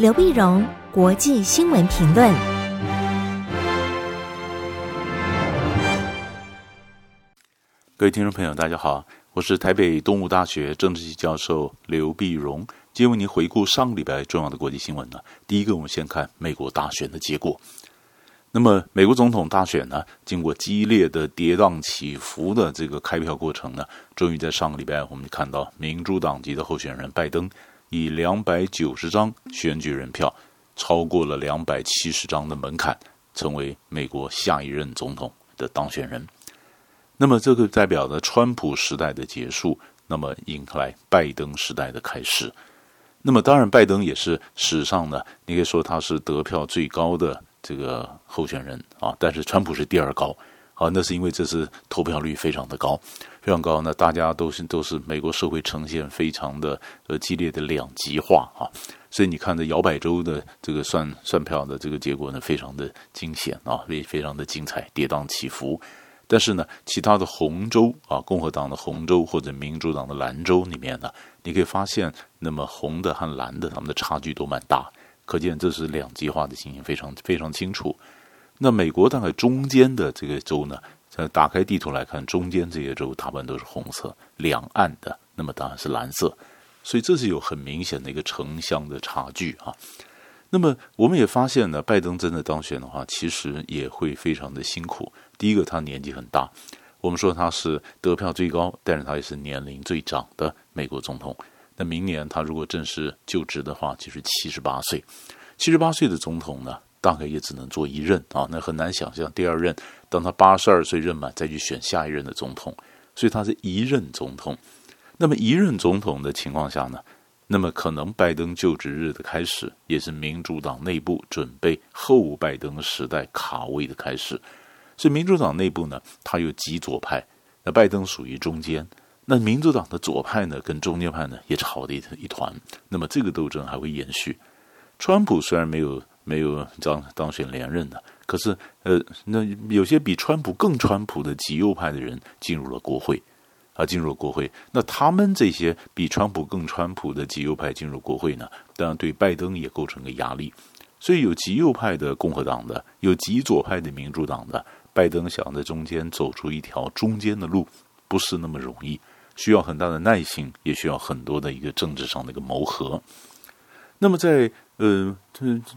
刘碧荣，国际新闻评论。各位听众朋友，大家好，我是台北东吴大学政治系教授刘碧荣，今天为您回顾上个礼拜重要的国际新闻呢。第一个，我们先看美国大选的结果。那么，美国总统大选呢，经过激烈的跌宕起伏的这个开票过程呢，终于在上个礼拜，我们看到民主党籍的候选人拜登以两百九十张选举人票，超过了两百七十张的门槛，成为美国下一任总统的当选人。那么，这个代表着川普时代的结束，那么迎来拜登时代的开始。那么，当然，拜登也是史上呢，你可以说他是得票最高的。这个候选人啊，但是川普是第二高，啊，那是因为这次投票率非常的高，非常高。那大家都是都是美国社会呈现非常的呃激烈的两极化啊，所以你看这摇摆州的这个算算票的这个结果呢，非常的惊险啊，非非常的精彩，跌宕起伏。但是呢，其他的红州啊，共和党的红州或者民主党的蓝州里面呢，你可以发现，那么红的和蓝的他们的差距都蛮大。可见这是两极化的情形非常非常清楚。那美国大概中间的这个州呢，在打开地图来看，中间这些州大部分都是红色，两岸的那么当然是蓝色。所以这是有很明显的一个城乡的差距啊。那么我们也发现呢，拜登真的当选的话，其实也会非常的辛苦。第一个，他年纪很大，我们说他是得票最高，但是他也是年龄最长的美国总统。那明年他如果正式就职的话，就是七十八岁。七十八岁的总统呢，大概也只能做一任啊，那很难想象第二任，当他八十二岁任满再去选下一任的总统，所以他是一任总统。那么一任总统的情况下呢，那么可能拜登就职日的开始，也是民主党内部准备后拜登时代卡位的开始。所以民主党内部呢，他有极左派，那拜登属于中间。那民主党的左派呢，跟中间派呢也吵得一一团。那么这个斗争还会延续。川普虽然没有没有当当选连任的，可是呃，那有些比川普更川普的极右派的人进入了国会啊，进入了国会。那他们这些比川普更川普的极右派进入国会呢，当然对拜登也构成个压力。所以有极右派的共和党的，有极左派的民主党的，拜登想在中间走出一条中间的路，不是那么容易。需要很大的耐心，也需要很多的一个政治上的一个谋合。那么在呃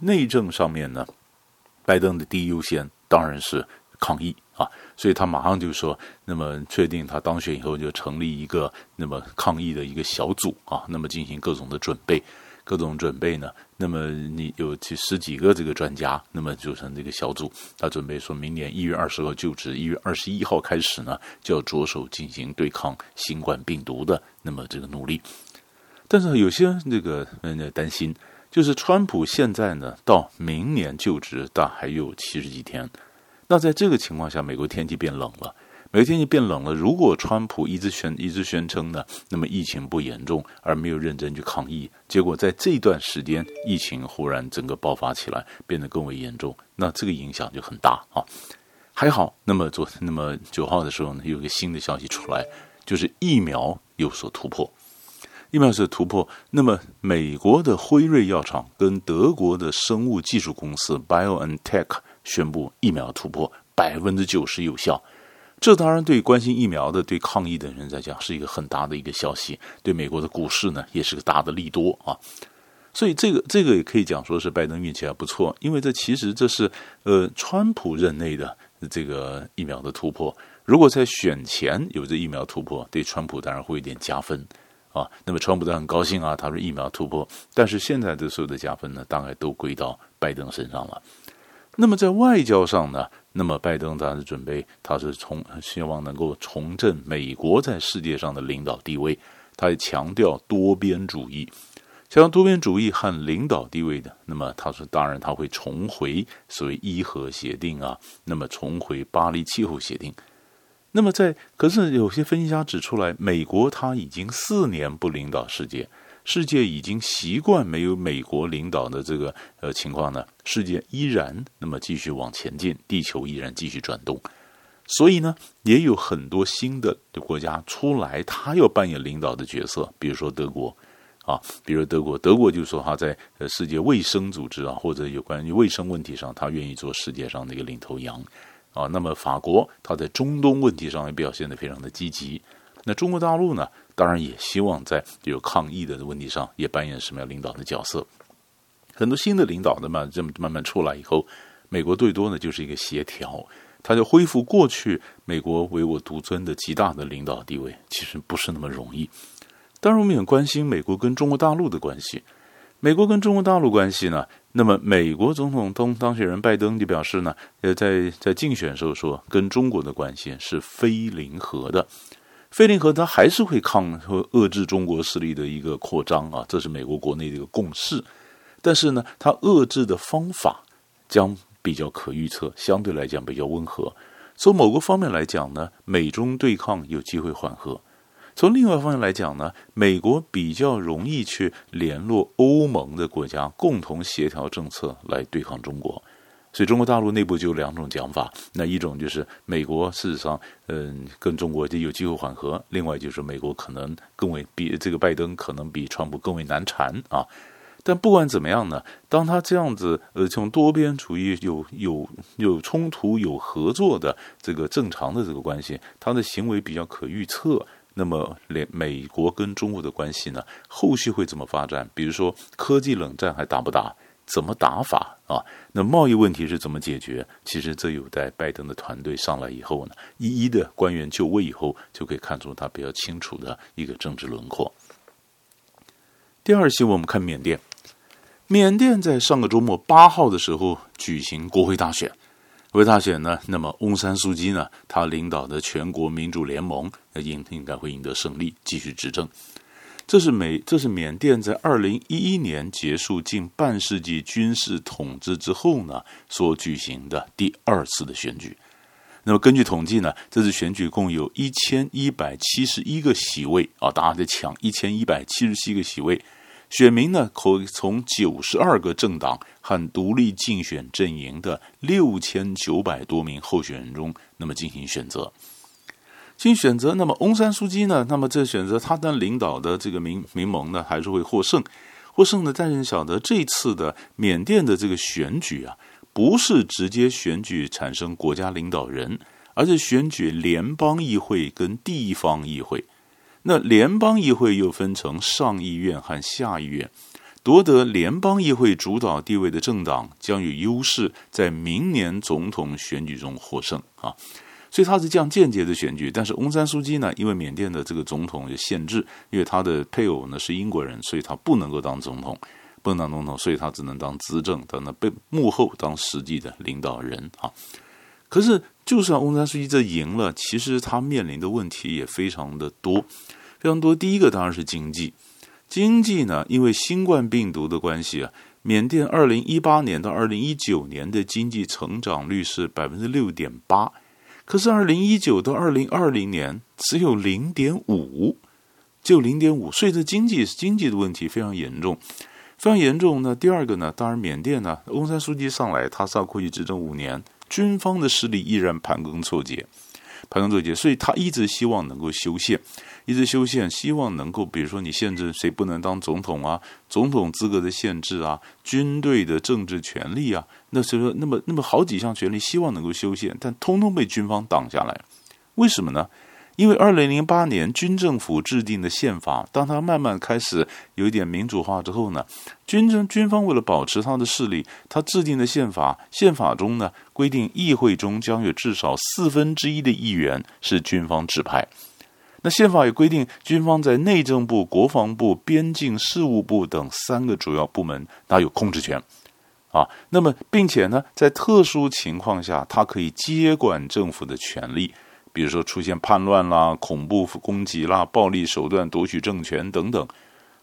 内政上面呢，拜登的第一优先当然是抗疫啊，所以他马上就说，那么确定他当选以后就成立一个那么抗疫的一个小组啊，那么进行各种的准备。各种准备呢？那么你有几十几个这个专家，那么组成这个小组，他准备说明年一月二十号就职，一月二十一号开始呢，就要着手进行对抗新冠病毒的那么这个努力。但是有些这个人在担心，就是川普现在呢，到明年就职，但还有七十几天。那在这个情况下，美国天气变冷了。每个天气变冷了，如果川普一直宣一直宣称呢，那么疫情不严重，而没有认真去抗疫，结果在这段时间疫情忽然整个爆发起来，变得更为严重，那这个影响就很大啊。还好，那么昨天那么九号的时候呢，有个新的消息出来，就是疫苗有所突破，疫苗是突破。那么美国的辉瑞药厂跟德国的生物技术公司 BioNTech 宣布疫苗突破百分之九十有效。这当然对关心疫苗的、对抗疫的人来讲是一个很大的一个消息，对美国的股市呢也是个大的利多啊。所以这个这个也可以讲说是拜登运气还不错，因为这其实这是呃川普任内的这个疫苗的突破。如果在选前有这疫苗突破，对川普当然会有点加分啊。那么川普当然很高兴啊，他说疫苗突破。但是现在的所有的加分呢，大概都归到拜登身上了。那么在外交上呢？那么，拜登当然准备，他是重希望能够重振美国在世界上的领导地位。他也强调多边主义，强调多边主义和领导地位的。那么，他说，当然他会重回所谓伊核协定啊，那么重回巴黎气候协定。那么在，可是有些分析家指出来，美国他已经四年不领导世界。世界已经习惯没有美国领导的这个呃情况呢，世界依然那么继续往前进，地球依然继续转动，所以呢，也有很多新的国家出来，他要扮演领导的角色，比如说德国，啊，比如德国，德国就说他在呃世界卫生组织啊，或者有关于卫生问题上，他愿意做世界上的一个领头羊。啊。那么法国，他在中东问题上也表现得非常的积极。那中国大陆呢，当然也希望在有抗疫的问题上也扮演什么样领导的角色。很多新的领导的嘛，这么慢慢出来以后，美国最多呢就是一个协调，他就恢复过去美国唯我独尊的极大的领导地位，其实不是那么容易。当然，我们也关心美国跟中国大陆的关系。美国跟中国大陆关系呢，那么美国总统当当选人拜登就表示呢，呃，在在竞选时候说，跟中国的关系是非零和的，非零和，他还是会抗和遏制中国势力的一个扩张啊，这是美国国内的一个共识。但是呢，他遏制的方法将比较可预测，相对来讲比较温和。从某个方面来讲呢，美中对抗有机会缓和；从另外一方面来讲呢，美国比较容易去联络欧盟的国家，共同协调政策来对抗中国。所以中国大陆内部就有两种讲法：那一种就是美国事实上，嗯，跟中国就有机会缓和；另外就是美国可能更为比这个拜登可能比川普更为难缠啊。但不管怎么样呢，当他这样子呃，从多边处于有有有冲突、有合作的这个正常的这个关系，他的行为比较可预测。那么，连美国跟中国的关系呢，后续会怎么发展？比如说，科技冷战还打不打？怎么打法啊？那贸易问题是怎么解决？其实这有待拜登的团队上来以后呢，一一的官员就位以后，就可以看出他比较清楚的一个政治轮廓。第二期，我们看缅甸。缅甸在上个周末八号的时候举行国会大选，为大选呢，那么翁山苏姬呢，他领导的全国民主联盟应应该会赢得胜利，继续执政。这是美，这是缅甸在二零一一年结束近半世纪军事统治之后呢，所举行的第二次的选举。那么根据统计呢，这次选举共有一千一百七十一个席位啊，大家在抢一千一百七十七个席位。选民呢，可以从九十二个政党和独立竞选阵营的六千九百多名候选人中，那么进行选择。进行选择，那么翁山苏姬呢？那么这选择他当领导的这个民民盟呢，还是会获胜。获胜的，但是晓得这次的缅甸的这个选举啊，不是直接选举产生国家领导人，而是选举联邦议会跟地方议会。那联邦议会又分成上议院和下议院，夺得联邦议会主导地位的政党将有优势，在明年总统选举中获胜啊。所以他是这样间接的选举。但是翁山苏姬呢，因为缅甸的这个总统有限制，因为他的配偶呢是英国人，所以他不能够当总统，不能当总统，所以他只能当执政，等等被幕后当实际的领导人啊。可是，就算翁山书记这赢了，其实他面临的问题也非常的多，非常多。第一个当然是经济，经济呢，因为新冠病毒的关系啊，缅甸二零一八年到二零一九年的经济成长率是百分之六点八，可是二零一九到二零二零年只有零点五，就零点五，所以这经济经济的问题非常严重，非常严重。那第二个呢，当然缅甸呢，翁山书记上来，他是要过去执政五年。军方的势力依然盘根错节，盘根错节，所以他一直希望能够修宪，一直修宪，希望能够，比如说你限制谁不能当总统啊，总统资格的限制啊，军队的政治权利啊，那所以说，那么那么好几项权利，希望能够修宪，但通通被军方挡下来，为什么呢？因为二零零八年军政府制定的宪法，当他慢慢开始有一点民主化之后呢，军政军方为了保持他的势力，他制定的宪法，宪法中呢规定，议会中将有至少四分之一的议员是军方指派。那宪法也规定，军方在内政部、国防部、边境事务部等三个主要部门，他有控制权啊。那么，并且呢，在特殊情况下，它可以接管政府的权力。比如说出现叛乱啦、恐怖攻击啦、暴力手段夺取政权等等，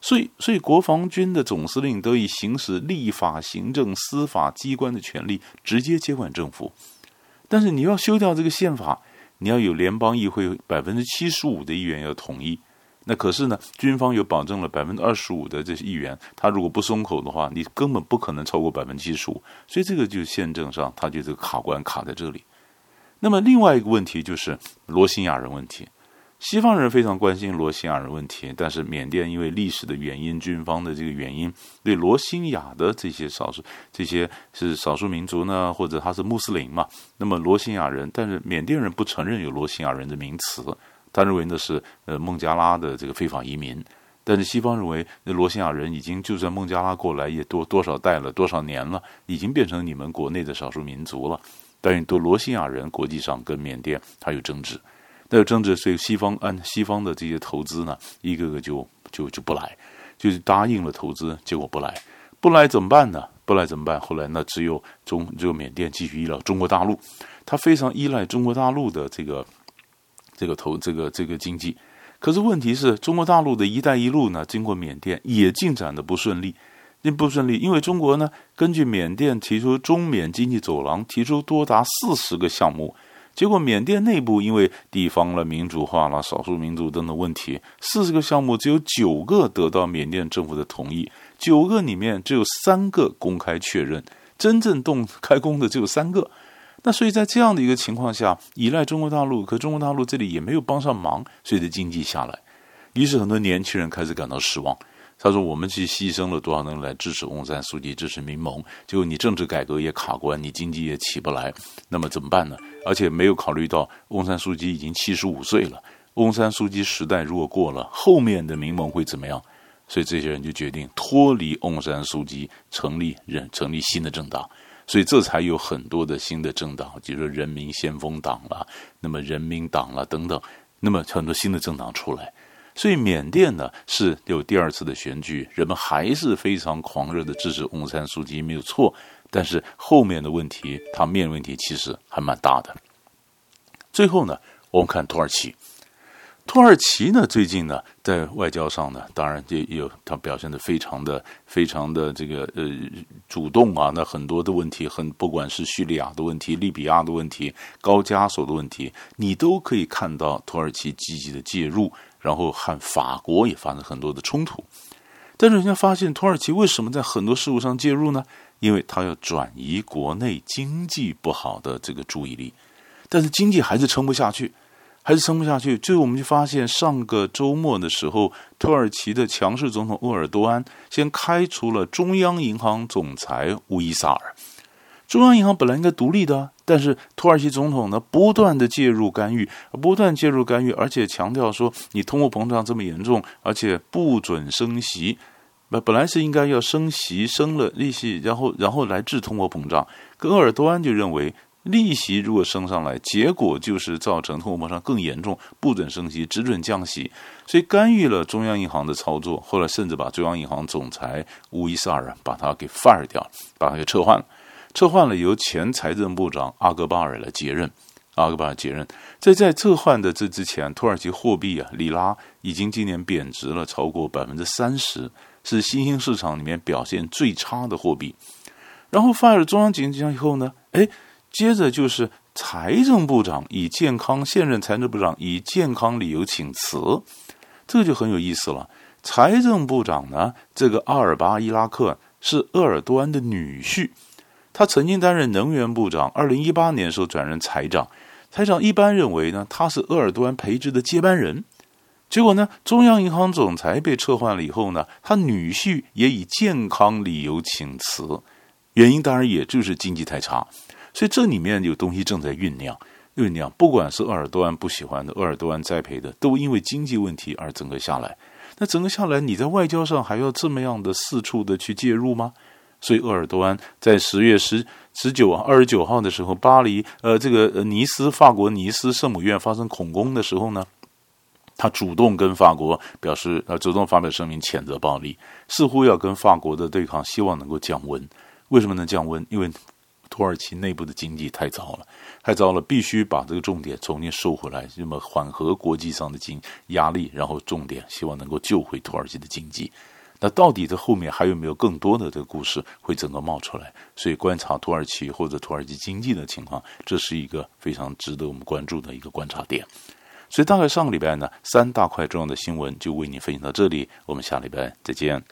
所以，所以国防军的总司令得以行使立法、行政、司法机关的权力，直接接管政府。但是你要修掉这个宪法，你要有联邦议会百分之七十五的议员要同意。那可是呢，军方有保证了百分之二十五的这些议员，他如果不松口的话，你根本不可能超过百分之七十五。所以这个就是宪政上，他就这个卡关卡在这里。那么另外一个问题就是罗兴亚人问题。西方人非常关心罗兴亚人问题，但是缅甸因为历史的原因、军方的这个原因，对罗兴亚的这些少数、这些是少数民族呢，或者他是穆斯林嘛，那么罗兴亚人，但是缅甸人不承认有罗兴亚人的名词，他认为那是呃孟加拉的这个非法移民，但是西方认为那罗兴亚人已经就算孟加拉过来也多多少代了，多少年了，已经变成你们国内的少数民族了，但是都罗兴亚人国际上跟缅甸它有争执。那有争执，所以西方按西方的这些投资呢，一个个就就就不来，就是答应了投资，结果不来，不来怎么办呢？不来怎么办？后来那只有中只有缅甸继续依赖中国大陆，它非常依赖中国大陆的这个这个投这个这个经济。可是问题是中国大陆的一带一路呢，经过缅甸也进展的不顺利，并不顺利，因为中国呢，根据缅甸提出中缅经济走廊，提出多达四十个项目。结果，缅甸内部因为地方了、民主化了、少数民族等等问题，四十个项目只有九个得到缅甸政府的同意，九个里面只有三个公开确认，真正动开工的只有三个。那所以在这样的一个情况下，依赖中国大陆，可中国大陆这里也没有帮上忙，所以的经济下来，于是很多年轻人开始感到失望。他说：“我们去牺牲了多少人来支持翁山苏姬，支持民盟，结果你政治改革也卡关，你经济也起不来，那么怎么办呢？而且没有考虑到翁山苏姬已经七十五岁了，翁山苏姬时代如果过了，后面的民盟会怎么样？所以这些人就决定脱离翁山苏姬，成立人成立新的政党，所以这才有很多的新的政党，比如说人民先锋党啦，那么人民党啦等等，那么很多新的政党出来。”所以缅甸呢是有第二次的选举，人们还是非常狂热的支持翁山苏姬没有错，但是后面的问题，他面问题其实还蛮大的。最后呢，我们看土耳其，土耳其呢最近呢在外交上呢，当然也有他表现得非常的非常的这个呃主动啊，那很多的问题，很不管是叙利亚的问题、利比亚的问题、高加索的问题，你都可以看到土耳其积极的介入。然后和法国也发生很多的冲突，但是人家发现土耳其为什么在很多事务上介入呢？因为他要转移国内经济不好的这个注意力，但是经济还是撑不下去，还是撑不下去。最后我们就发现，上个周末的时候，土耳其的强势总统鄂尔多安先开除了中央银行总裁乌伊萨尔。中央银行本来应该独立的，但是土耳其总统呢，不断的介入干预，不断介入干预，而且强调说，你通货膨胀这么严重，而且不准升息。本本来是应该要升息，升了利息，然后然后来治通货膨胀。跟鄂尔多安就认为，利息如果升上来，结果就是造成通货膨胀更严重，不准升息，只准降息，所以干预了中央银行的操作。后来甚至把中央银行总裁乌伊萨尔把他给 fire 掉，把他给撤换了。撤换了由前财政部长阿戈巴尔来接任，阿戈巴尔接任。在在撤换的这之前，土耳其货币啊，里拉已经今年贬值了超过百分之三十，是新兴市场里面表现最差的货币。然后发了中央经济以后呢，哎，接着就是财政部长以健康，现任财政部长以健康理由请辞，这个就很有意思了。财政部长呢，这个阿尔巴伊拉克是鄂尔多安的女婿。他曾经担任能源部长，二零一八年时候转任财长。财长一般认为呢，他是鄂尔多安培植的接班人。结果呢，中央银行总裁被撤换了以后呢，他女婿也以健康理由请辞，原因当然也就是经济太差。所以这里面有东西正在酝酿，酝酿。不管是鄂尔多安不喜欢的，鄂尔多安栽培的，都因为经济问题而整个下来。那整个下来，你在外交上还要这么样的四处的去介入吗？所以，鄂尔多安在十月十十九二十九号的时候，巴黎呃，这个尼斯法国尼斯圣母院发生恐攻的时候呢，他主动跟法国表示，呃，主动发表声明谴责暴力，似乎要跟法国的对抗，希望能够降温。为什么能降温？因为土耳其内部的经济太糟了，太糟了，必须把这个重点重新收回来，那么缓和国际上的经压力，然后重点希望能够救回土耳其的经济。那到底这后面还有没有更多的这个故事会整个冒出来？所以观察土耳其或者土耳其经济的情况，这是一个非常值得我们关注的一个观察点。所以大概上个礼拜呢，三大块重要的新闻就为你分享到这里，我们下礼拜再见。